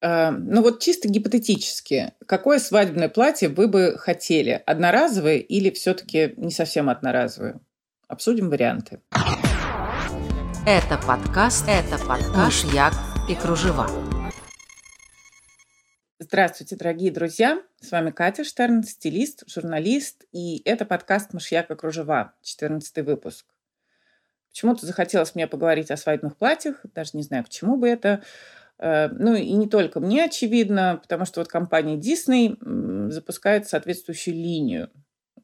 Э, ну вот чисто гипотетически, какое свадебное платье вы бы хотели? Одноразовое или все-таки не совсем одноразовое? Обсудим варианты. Это подкаст, это подкаст «Мышьяк и кружева». Здравствуйте, дорогие друзья! С вами Катя Штерн, стилист, журналист, и это подкаст «Мышьяк и кружева», 14 выпуск. Почему-то захотелось мне поговорить о свадебных платьях, даже не знаю, к чему бы это. Э, ну и не только мне очевидно, потому что вот компания Disney запускает соответствующую линию.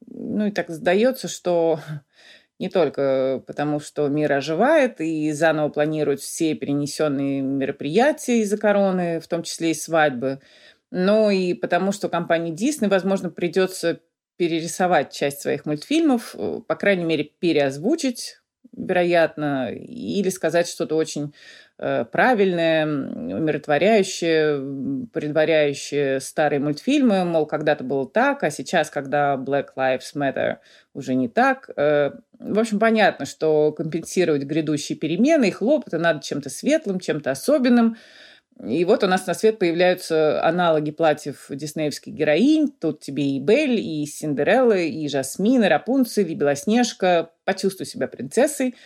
Ну и так сдается, что не только потому, что мир оживает и заново планируют все перенесенные мероприятия из-за короны, в том числе и свадьбы, но и потому, что компании Disney, возможно, придется перерисовать часть своих мультфильмов, э, по крайней мере, переозвучить, вероятно, или сказать что-то очень правильное, умиротворяющее, предваряющее старые мультфильмы, мол, когда-то было так, а сейчас, когда Black Lives Matter, уже не так. Э, в общем, понятно, что компенсировать грядущие перемены и хлопоты надо чем-то светлым, чем-то особенным – и вот у нас на свет появляются аналоги платьев диснеевских героинь. Тут тебе и Белль, и Синдерелла, и Жасмин, и Рапунцель, и Белоснежка. Почувствуй себя принцессой.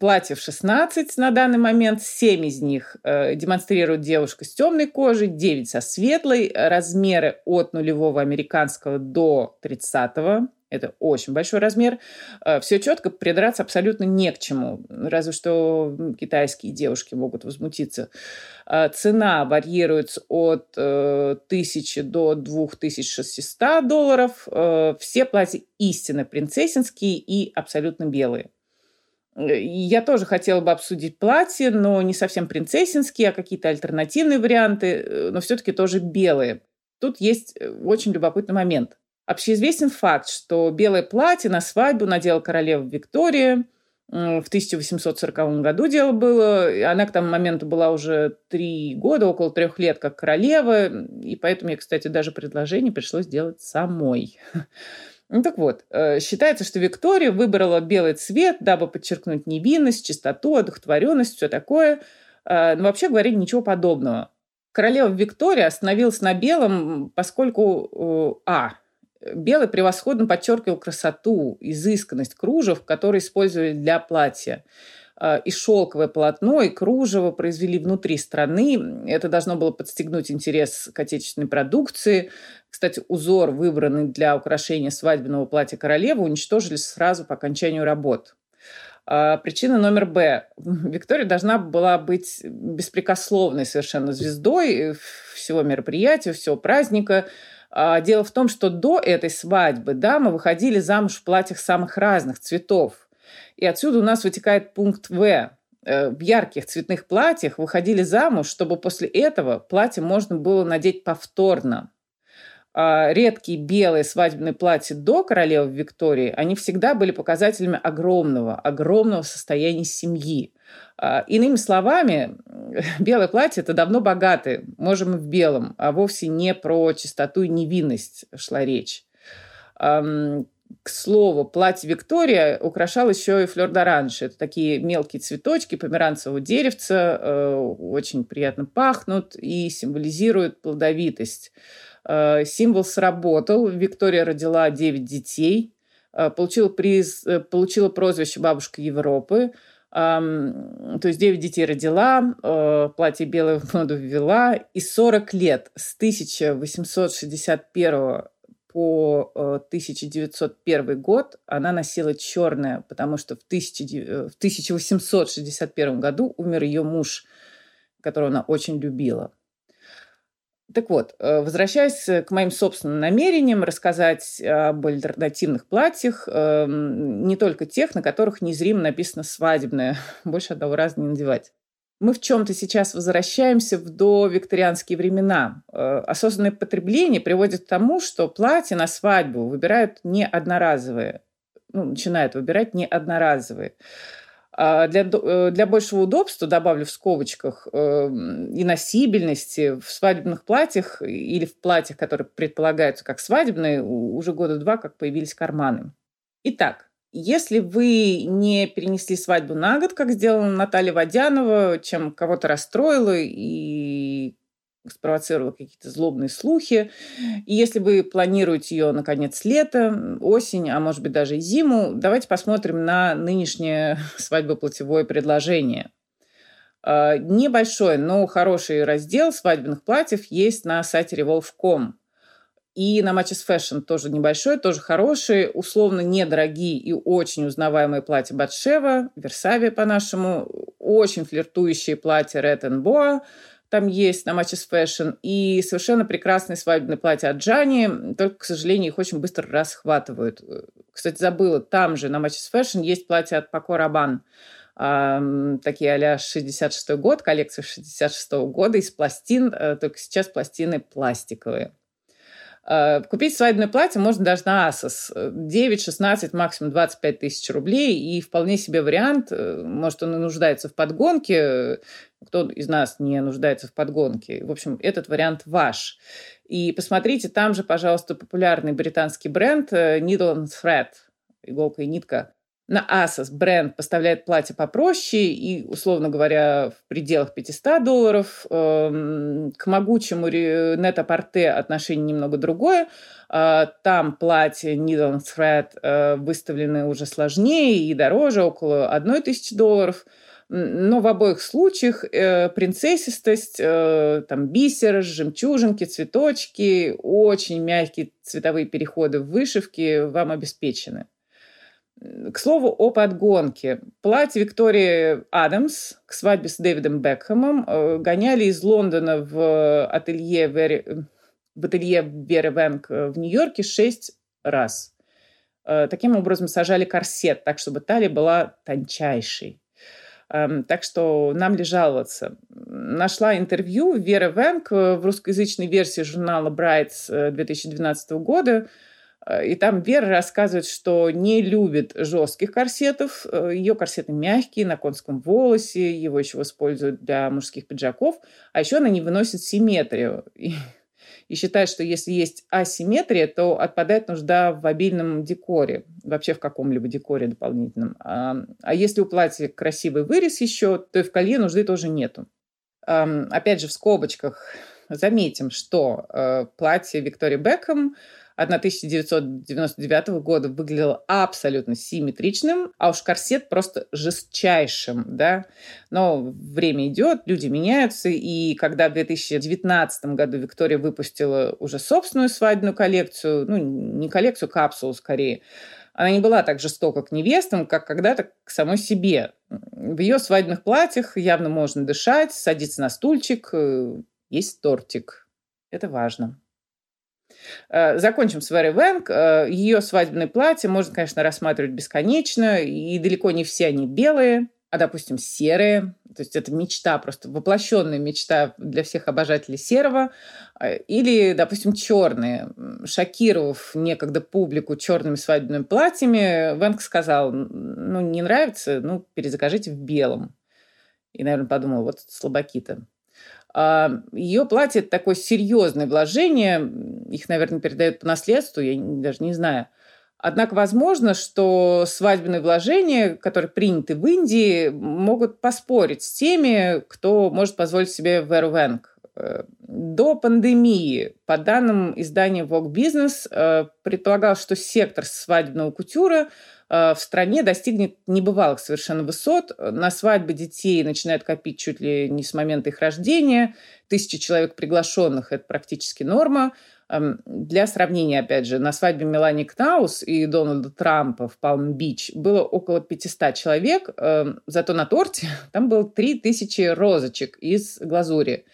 Платьев 16 на данный момент. 7 из них э, демонстрирует девушка с темной кожей, 9 со светлой. Размеры от нулевого американского до 30 -го. Это очень большой размер. Э, Все четко, придраться абсолютно не к чему. Разве что китайские девушки могут возмутиться. Э, цена варьируется от 1000 э, до 2600 долларов. Все платья истинно принцессинские и абсолютно белые. Я тоже хотела бы обсудить платье, но не совсем принцессинские, а какие-то альтернативные варианты, но все-таки тоже белые. Тут есть очень любопытный момент. Общеизвестен факт, что белое платье на свадьбу надела королева Виктория. В 1840 году дело было. Она к тому моменту была уже три года, около трех лет, как королева. И поэтому мне, кстати, даже предложение пришлось делать самой. Ну так вот, э, считается, что Виктория выбрала белый цвет, дабы подчеркнуть невинность, чистоту, одухотворенность, все такое. Э, но вообще говоря, ничего подобного. Королева Виктория остановилась на белом, поскольку, э, а, Белый превосходно подчеркивал красоту, изысканность кружев, которые использовали для платья. А, и шелковое полотно, и кружево произвели внутри страны. Это должно было подстегнуть интерес к отечественной продукции. Кстати, узор, выбранный для украшения свадебного платья королевы, уничтожили сразу по окончанию работ. А, причина номер Б. Виктория должна была быть беспрекословной совершенно звездой всего мероприятия, всего праздника – дело в том, что до этой свадьбы дамы выходили замуж в платьях самых разных цветов. И отсюда у нас вытекает пункт В. Э, в ярких цветных платьях выходили замуж, чтобы после этого платье можно было надеть повторно. А, редкие белые свадебные платья до королевы Виктории, они всегда были показателями огромного, огромного состояния семьи. А, иными словами, белое платье – это давно богатые, можем и в белом, а вовсе не про чистоту и невинность шла речь. К слову, платье Виктория украшал еще и флёр д'оранж. Это такие мелкие цветочки померанцевого деревца, э, очень приятно пахнут и символизируют плодовитость. Э, символ сработал. Виктория родила 9 детей, э, получила, приз, получила прозвище «Бабушка Европы», то есть 9 детей родила, э, платье белое в моду ввела, и 40 лет с 1861 по 1901 э, год она носила черное, потому что в, 1861 году умер ее муж, которого она очень любила. Так вот, э, возвращаясь к моим собственным намерениям, рассказать об альтернативных платьях, эм, не только тех, на которых незримо написано «свадебное», больше одного раза не надевать. Мы в чем-то сейчас возвращаемся в довикторианские времена. Э, осознанное потребление приводит к тому, что платья на свадьбу выбирают не одноразовые, ну, начинают выбирать не одноразовые. А для, э, для большего удобства, добавлю в скобочках, эм, и носибельности в свадебных платьях или в платьях, которые предполагаются как свадебные, уже года два как появились карманы. Итак, если вы не перенесли свадьбу на год, как сделала Наталья Водянова, чем кого-то расстроила и спровоцировала какие-то злобные слухи. И если вы планируете ее на конец лета, осень, а может быть даже и зиму, давайте посмотрим на нынешнее свадьбоплатевое предложение. А, небольшой, но хороший раздел свадебных платьев есть на сайте revolve.com. И на Matches Fashion тоже небольшой, тоже хороший, условно недорогие и очень узнаваемые платья Батшева, Версавия по-нашему, очень флиртующие платья Red and Boa, там есть на Matches Fashion, и совершенно прекрасные свадебные платья от Джани, только, к сожалению, их очень быстро расхватывают. Кстати, забыла, там же на Matches Fashion есть платья от Paco Rabanne, такие а-ля 66 год, коллекция 66 года из пластин, э, только сейчас пластины пластиковые. Э, купить свадебное платье можно даже на Asos. 9, 16, максимум 25 тысяч рублей. И вполне себе вариант. Э, может, он и нуждается в подгонке. Кто из нас не нуждается в подгонке? В общем, этот вариант ваш. И посмотрите, там же, пожалуйста, популярный британский бренд э, Needle and Thread. Иголка и нитка на Asos бренд поставляет платье попроще и, условно говоря, в пределах 500 долларов. Эм, к могучему Net-а-Порте отношение немного другое. Э, там платья Needle and Thread э, выставлены уже сложнее и дороже, около 1000 долларов. Но в обоих случаях э, принцессистость, там бисер, жемчужинки, цветочки, очень мягкие цветовые переходы в вышивке вам обеспечены. К слову о подгонке. Платье Виктории Адамс к свадьбе с Дэвидом Бекхэмом э, гоняли из Лондона в ателье, Вери, в ателье Веры Венг в Нью-Йорке шесть раз. Э, таким образом сажали корсет, так чтобы талия была тончайшей. Эм, так что нам ли жаловаться? Нашла интервью Веры Венг в русскоязычной версии журнала Brights 2012 года – Э, и там Вера рассказывает, что не любит жестких корсетов. Э, Ее корсеты мягкие, на конском волосе. Его еще используют для мужских пиджаков. А еще она не выносит симметрию. И, и считает, что если есть асимметрия, то отпадает нужда в обильном декоре. Вообще в каком-либо декоре дополнительном. А, а если у платья красивый вырез еще, то и в колье нужды тоже нету. Опять же, в скобочках заметим, что э, платье Виктории Бекхэм 1999 года выглядел абсолютно симметричным, а уж корсет просто жестчайшим, да. Но время идет, люди меняются, и когда в 2019 году Виктория выпустила уже собственную свадебную коллекцию, ну, не коллекцию, капсулу скорее, она не была так жестока к невестам, как когда-то к самой себе. В ее свадебных платьях явно можно дышать, садиться на стульчик, э, есть тортик. Это важно. Э, закончим с Вэри Вэнг. Э, Ее свадебное платье можно, конечно, рассматривать бесконечно, и далеко не все они белые, а, допустим, серые. То есть это мечта, просто воплощенная мечта для всех обожателей серого. Э, или, допустим, черные. Шокировав некогда публику черными свадебными платьями, Вэнг сказал, ну, не нравится, ну, перезакажите в белом. И, наверное, подумал, вот слабаки-то. А, Ее это такое серьезное вложение. Их, наверное, передают по наследству, я даже не знаю. Однако возможно, что свадебные вложения, которые приняты в Индии, могут поспорить с теми, кто может позволить себе вервенг. До пандемии, по данным издания Vogue Business, э, предполагалось, что сектор свадебного кутюра Э, в стране достигнет небывалых совершенно высот. На свадьбы детей начинают копить чуть ли не с момента их рождения. Тысячи человек приглашенных – это практически норма. Эм, для сравнения, опять же, на свадьбе Мелани Кнаус и Дональда Трампа в Палм-Бич было около 500 человек, эм, зато на торте там было 3000 розочек из глазури.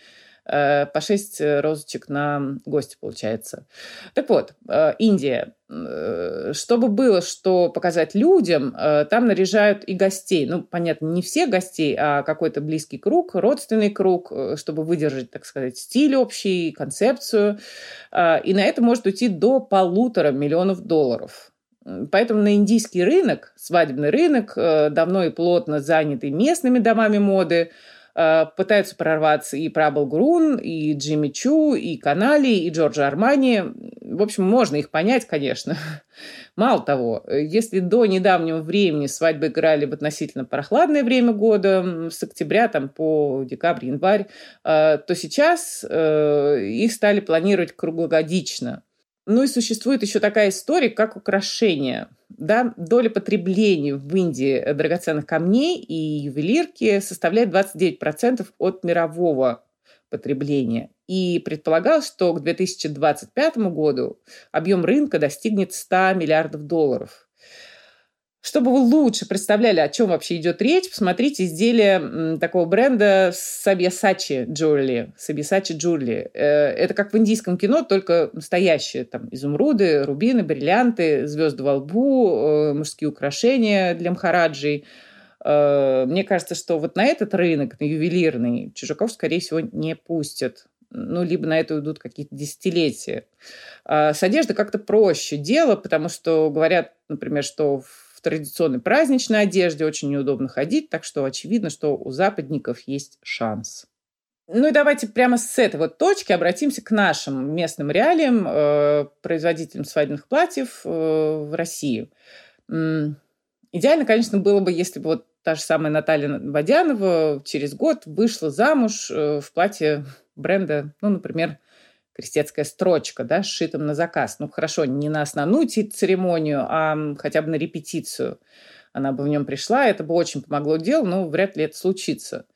Э, по 6 э, розочек на гостя получается. Так вот, э, Индия. Чтобы было что показать людям, там наряжают и гостей. Ну, понятно, не все гостей, а какой-то близкий круг, родственный круг, чтобы выдержать, так сказать, стиль общий, концепцию. И на это может уйти до полутора миллионов долларов. Поэтому на индийский рынок, свадебный рынок, давно и плотно занятый местными домами моды, Э, пытаются прорваться и Прабл Грун, и Джимми Чу, и Канали, и Джорджо Армани. В общем, можно их понять, конечно. Мало того, если до недавнего времени свадьбы играли в относительно прохладное время года, с октября там, по декабрь, январь, э, то сейчас э, их стали планировать круглогодично. Ну и существует еще такая история, как украшение. Да, доля потребления в Индии драгоценных камней и ювелирки составляет 29% от мирового потребления. И предполагалось, что к 2025 году объем рынка достигнет 100 миллиардов долларов. Чтобы вы лучше представляли, о чем вообще идет речь, посмотрите изделие такого бренда Sabyasachi Jewelry. Sabyasachi Jewelry. Э, это как в индийском кино, только настоящие. Там изумруды, рубины, бриллианты, звезды во лбу, э, мужские украшения для мхараджей. Э, мне кажется, что вот на этот рынок, на ювелирный, чужаков, скорее всего, не пустят ну, либо на это уйдут какие-то десятилетия. А с одеждой как-то проще дело, потому что говорят, например, что в традиционной праздничной одежде очень неудобно ходить, так что очевидно, что у западников есть шанс. Ну и давайте прямо с этой вот точки обратимся к нашим местным реалиям, э, производителям свадебных платьев э, в России. Идеально, конечно, было бы, если бы вот та же самая Наталья Водянова через год вышла замуж э, в платье бренда, ну, например, крестецкая строчка, да, сшитым на заказ. Ну, хорошо, не на основную церемонию, а хотя бы на репетицию. Она бы в нем пришла, это бы очень помогло делу, но вряд ли это случится.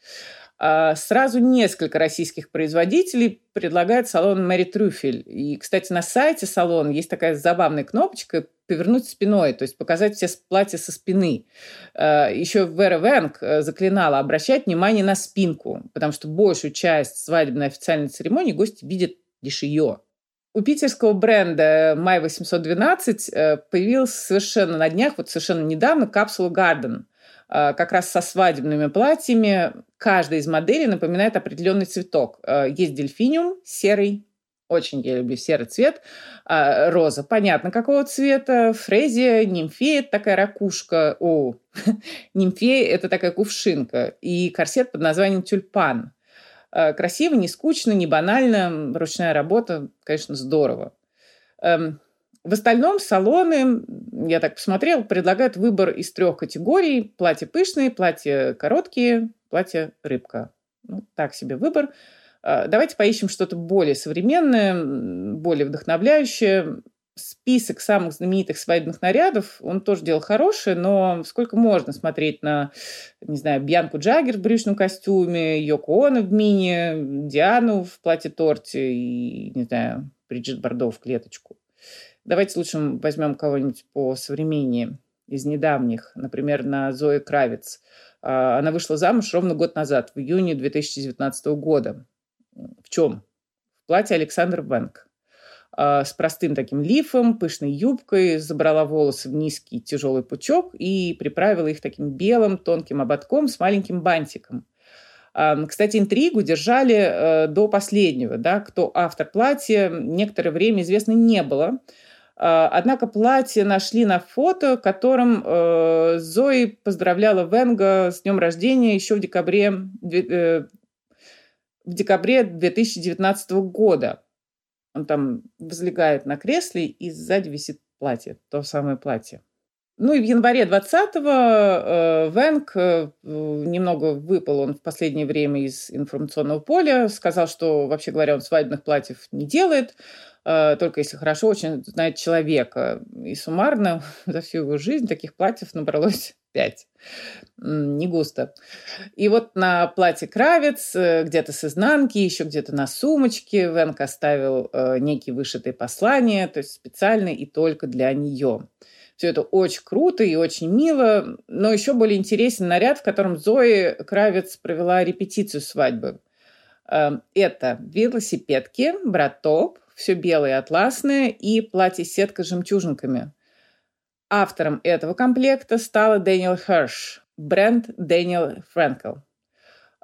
А сразу несколько российских производителей предлагает салон Мэри Трюфель. И, кстати, на сайте салона есть такая забавная кнопочка «Повернуть спиной», то есть показать все платья со спины. А, Еще Вера Венг э, заклинала обращать внимание на спинку, потому что большую часть свадебной официальной церемонии гости видят лишь. У питерского бренда My 812 э, появилась совершенно на днях, вот совершенно недавно, капсула Garden, э, как раз со свадебными платьями. Каждая из моделей напоминает определенный цветок. Э, есть дельфиниум, серый, очень я люблю серый цвет. Роза, понятно, какого цвета. Фрезия, нимфея, такая ракушка. О, нимфея – это такая кувшинка. И корсет под названием тюльпан – Э, красиво, не скучно, не банально. Ручная работа, конечно, здорово. Эм, в остальном салоны, я так посмотрел, предлагают выбор из трех категорий. Платья пышные, платья короткие, платья рыбка. Ну, так себе выбор. Э, давайте поищем что-то более современное, более вдохновляющее список самых знаменитых свадебных нарядов, он тоже делал хороший, но сколько можно смотреть на, не знаю, Бьянку Джаггер в брючном костюме, Йоко Оно в мини, Диану в платье-торте и, не знаю, Бриджит Бардо в клеточку. Давайте лучше возьмем кого-нибудь по современнее из недавних, например, на Зои Кравец. А, она вышла замуж ровно год назад, в июне 2019 года. В чем? В платье Александр Венг. А, с простым таким лифом, пышной юбкой, забрала волосы в низкий тяжелый пучок и приправила их таким белым тонким ободком с маленьким бантиком. А, кстати, интригу держали э, до последнего. Да? Кто автор платья, некоторое время известно не было. А, однако платье нашли на фото, которым э, Зои поздравляла Венга с днем рождения еще в декабре, э, в декабре 2019 года. Он там возлегает на кресле, и сзади висит платье, то самое платье. Ну и в январе 20-го э, Венг э, немного выпал он в последнее время из информационного поля, сказал, что, вообще говоря, он свадебных платьев не делает, э, только если хорошо очень знает человека. И суммарно за всю его жизнь таких платьев набралось пять. Не густо. И вот на платье Кравец, э, где-то с изнанки, еще где-то на сумочке Венк оставил э, некие вышитые послания, то есть специально и только для нее. Все это очень круто и очень мило, но еще более интересен наряд, в котором Зои Кравец провела репетицию свадьбы. Э, это велосипедки, bra top, все белое атласное и платье-сетка с жемчужинками – Автором этого комплекта стала Дэниел Херш, бренд Danielle Frankel.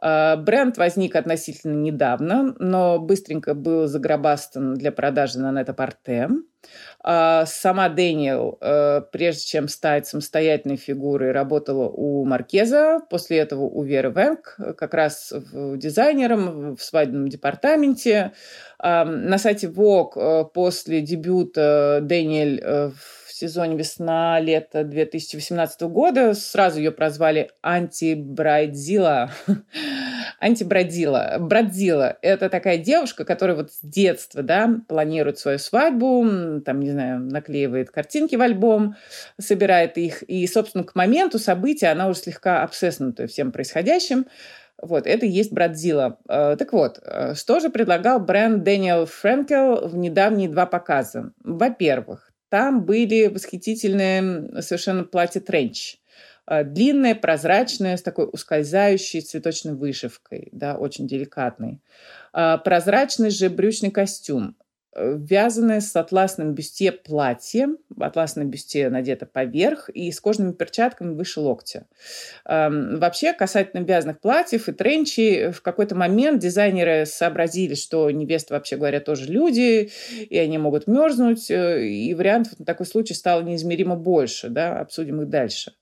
Бренд возник относительно недавно, но быстренько был загробастан для продажи на Net-a-Porter. А, сама Дэниел, э, прежде чем стать самостоятельной фигурой, работала у Marchesa, после этого у Веры Венг, как раз дизайнером в свадебном департаменте. На сайте Vogue после дебюта Дэниэль в сезоне весна-лето 2018 года. Сразу ее прозвали антибрайдзила. антибродила. Бродзила – это такая девушка, которая вот с детства, да, планирует свою свадьбу, там, не знаю, наклеивает картинки в альбом, собирает их, и, собственно, к моменту события она уже слегка обсесснута всем происходящим. Вот, это и есть Брадзила. Э, так вот, э, что же предлагал бренд Дэниел Френкел в недавние два показа? Во-первых, там были восхитительные совершенно платья тренч. Э, длинное, прозрачное, с такой ускользающей цветочной вышивкой, да, очень деликатный. Э, прозрачный же брючный костюм. Э, вязаное с атласным бюстье платье, атласное бюстье надето поверх и с кожными перчатками выше локтя. Эм, вообще, касательно вязаных платьев и тренчей, в какой-то момент дизайнеры сообразили, что невесты, вообще говоря, тоже люди, и они могут мерзнуть, и вариантов на такой случай стало неизмеримо больше. Да? Обсудим их дальше.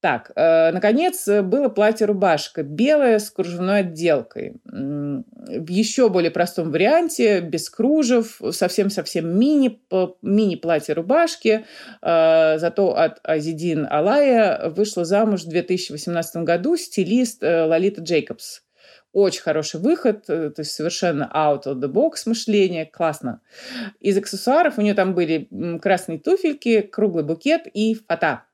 Так, э, наконец, было платье-рубашка, белое с кружевной отделкой. В еще более простом варианте, без кружев, совсем-совсем мини, мини-платье-рубашки. Э, зато от Азидин Алая вышла замуж в 2018 году стилист э, Лолита Джейкобс. Очень хороший выход, то есть совершенно out of the box мышление, классно. Из аксессуаров у нее там были красные туфельки, круглый букет и фата.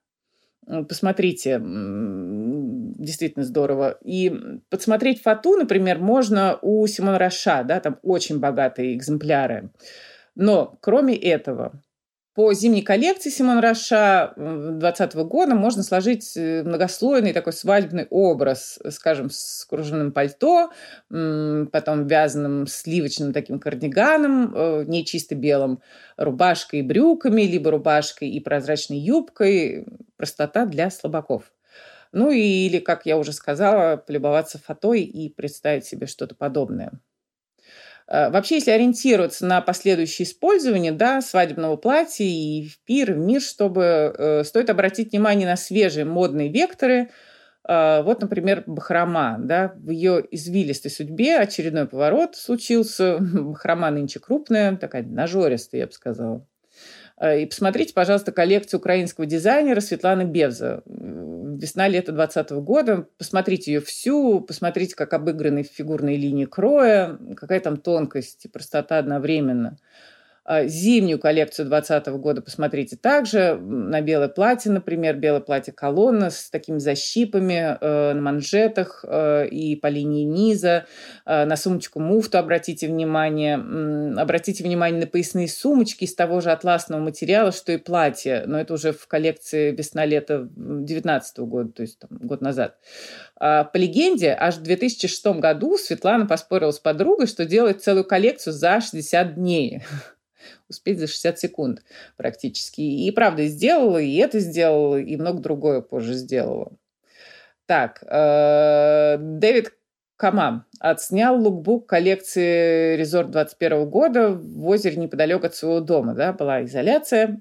Посмотрите, действительно здорово. И подсмотреть фату, например, можно у Симона Раша, да, там очень богатые экземпляры. Но кроме этого, по зимней коллекции Симон Раша 2020 года можно сложить э, многослойный такой свадебный образ, скажем, с кружевным пальто, потом вязаным сливочным таким кардиганом, э, не чисто белым, рубашкой и брюками, либо рубашкой и прозрачной юбкой. Простота для слабаков. Ну или, как я уже сказала, полюбоваться фатой и представить себе что-то подобное. Э, вообще, если ориентироваться на последующее использование да, свадебного платья и в пир, и в мир, чтобы э, стоит обратить внимание на свежие модные векторы. Э, вот, например, Бахрома. Да, в ее извилистой судьбе очередной поворот случился. Бахрома нынче крупная, такая нажористая, я бы сказала. Э, и посмотрите, пожалуйста, коллекцию украинского дизайнера Светланы Бевза весна-лето 2020 года. Посмотрите ее всю, посмотрите, как обыграны фигурные линии кроя, какая там тонкость и простота одновременно. А, зимнюю коллекцию 2020 года посмотрите также. На белое платье, например, белое платье колонна с такими защипами э, на манжетах э, и по линии низа. Э, на сумочку муфту обратите внимание. Обратите внимание на поясные сумочки из того же атласного материала, что и платье. Но это уже в коллекции весна-лето 2019 года, то есть там, год назад. А, по легенде, аж в 2006 году Светлана поспорила с подругой, что делает целую коллекцию за 60 дней успеть за 60 секунд практически. И правда сделала, и это сделала, и много другое позже сделала. Так, э, Дэвид Кама отснял лукбук коллекции Резорт 21 года в озере неподалеку от своего дома. Да, была изоляция,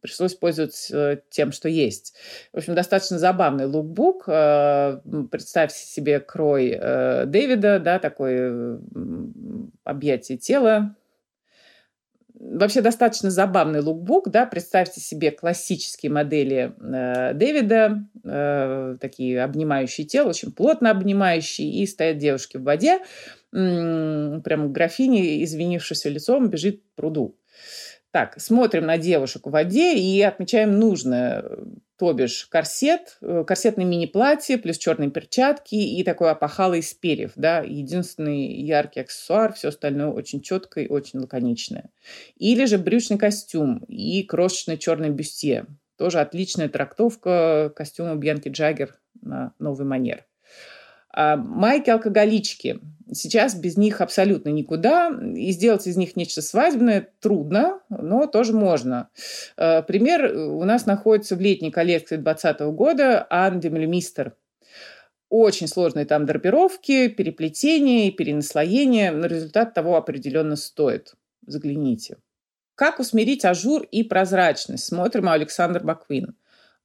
пришлось пользоваться тем, что есть. В общем, достаточно забавный лукбук. Э, представьте себе крой э, Дэвида, да, такое объятие тела, Вообще достаточно забавный лукбук, да, представьте себе классические модели э, Дэвида, э, такие обнимающие тело, очень плотно обнимающие, и стоят девушки в воде, прям графиня, извинившись лицом, бежит к пруду. Так, смотрим на девушек в воде и отмечаем нужное то бишь корсет, э, корсетное мини-платье, плюс черные перчатки и такой опахало из перьев, да, единственный яркий аксессуар, все остальное очень четкое и очень лаконичное. Или же брючный костюм и крошечный черный бюстье. Тоже отличная трактовка костюма Бьянки Джаггер на новый манер. А майки-алкоголички. Сейчас без них абсолютно никуда. И сделать из них нечто свадебное трудно, но тоже можно. А, пример у нас находится в летней коллекции 2020 года Анди Мистер. Очень сложные там драпировки, переплетения перенаслоения, но результат того определенно стоит. Загляните. Как усмирить ажур и прозрачность? Смотрим у Alexander McQueen.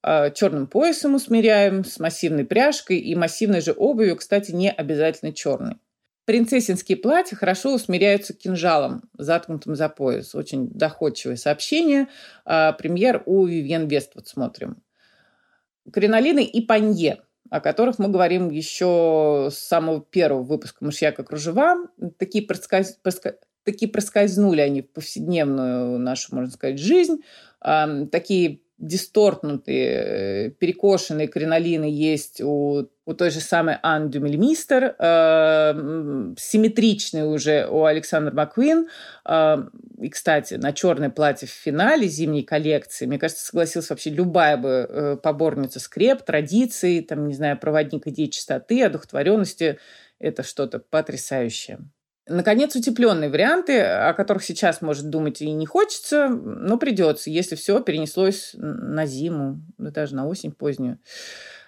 А, черным поясом усмиряем, с массивной пряжкой и массивной же обувью, кстати, не обязательно черной. Принцессинские платья хорошо усмиряются кинжалом, заткнутым за пояс. Очень доходчивое сообщение. А, пример у Вивьен Вествуд смотрим. Кринолины и панье, о которых мы говорим еще с самого первого выпуска «Мышьяка и кружева». Такие, проскольз... Такие проскользнули они в повседневную нашу, можно сказать, жизнь. Такие дистортнутые, перекошенные кринолины есть у, у той же самой Ан Дюмельмистер, э, симметричные уже у Александра Маккуин. Э, и, кстати, на черное платье в финале зимней коллекции, мне кажется, согласилась вообще любая бы э, поборница скреп, традиций, там, не знаю, проводник идей чистоты, одухотворенности. Это что-то потрясающее. Наконец, утепленные варианты, о которых сейчас, может, думать и не хочется, но придется, если все перенеслось на зиму, даже на осень позднюю.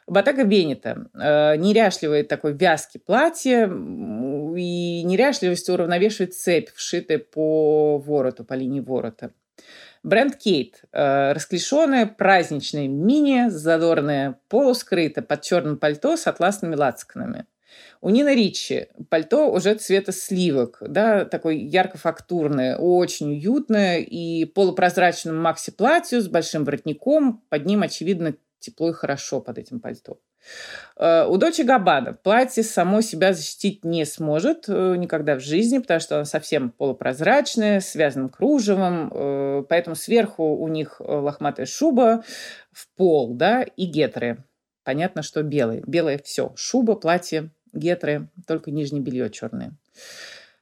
Батага Беннета. Э, неряшливое такое вязкое платье, и неряшливость уравновешивает цепь, вшитая по вороту, по линии ворота. Бренд Кейт. Э, расклешенное праздничное мини, задорное полускрыто под черным пальто с атласными лацканами. У Нины Ричи пальто уже цвета сливок, да, такое ярко-фактурное, очень уютное и полупрозрачным макси-платью с большим воротником. Под ним, очевидно, тепло и хорошо под этим пальто. Э, у дочи Габана платье само себя защитить не сможет э, никогда в жизни, потому что оно совсем полупрозрачное, связанным кружевом, э, поэтому сверху у них лохматая шуба в пол, да, и гетры. Понятно, что белые. Белое все. Шуба, платье, гетры, только нижнее белье черное.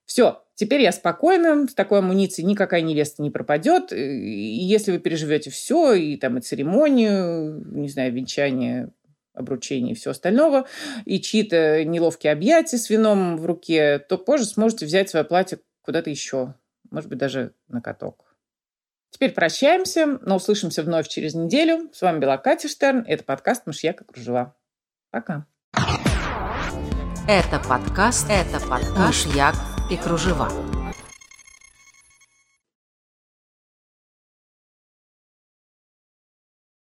Все, теперь я спокойна, с такой амуницией никакая невеста не пропадет. И если вы переживете все, и там и церемонию, не знаю, венчание, обручение и все остального, и чьи-то неловкие объятия с вином в руке, то позже сможете взять свое платье куда-то еще, может быть, даже на каток. Теперь прощаемся, но услышимся вновь через неделю. С вами была Катя Штерн. Это подкаст «Мышьяка кружева». Пока. Это подкаст, это подкаш Як и кружева.